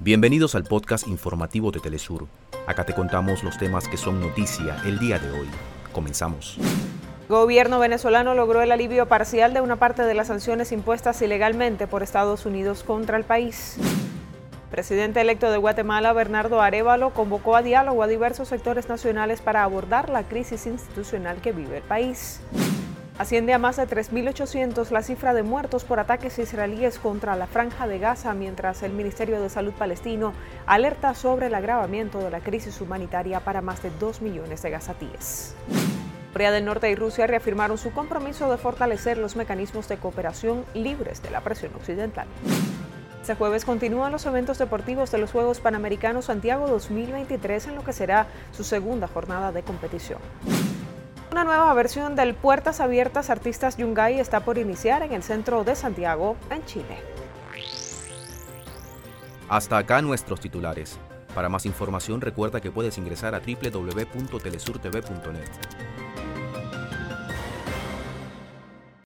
Bienvenidos al podcast informativo de Telesur. Acá te contamos los temas que son noticia el día de hoy. Comenzamos. Gobierno venezolano logró el alivio parcial de una parte de las sanciones impuestas ilegalmente por Estados Unidos contra el país. Presidente electo de Guatemala, Bernardo Arevalo, convocó a diálogo a diversos sectores nacionales para abordar la crisis institucional que vive el país. Asciende a más de 3.800 la cifra de muertos por ataques israelíes contra la franja de Gaza, mientras el Ministerio de Salud palestino alerta sobre el agravamiento de la crisis humanitaria para más de 2 millones de gazatíes. Corea del Norte y Rusia reafirmaron su compromiso de fortalecer los mecanismos de cooperación libres de la presión occidental. Este jueves continúan los eventos deportivos de los Juegos Panamericanos Santiago 2023 en lo que será su segunda jornada de competición. Una nueva versión del Puertas Abiertas Artistas Yungay está por iniciar en el centro de Santiago, en Chile. Hasta acá nuestros titulares. Para más información recuerda que puedes ingresar a www.telesurtv.net.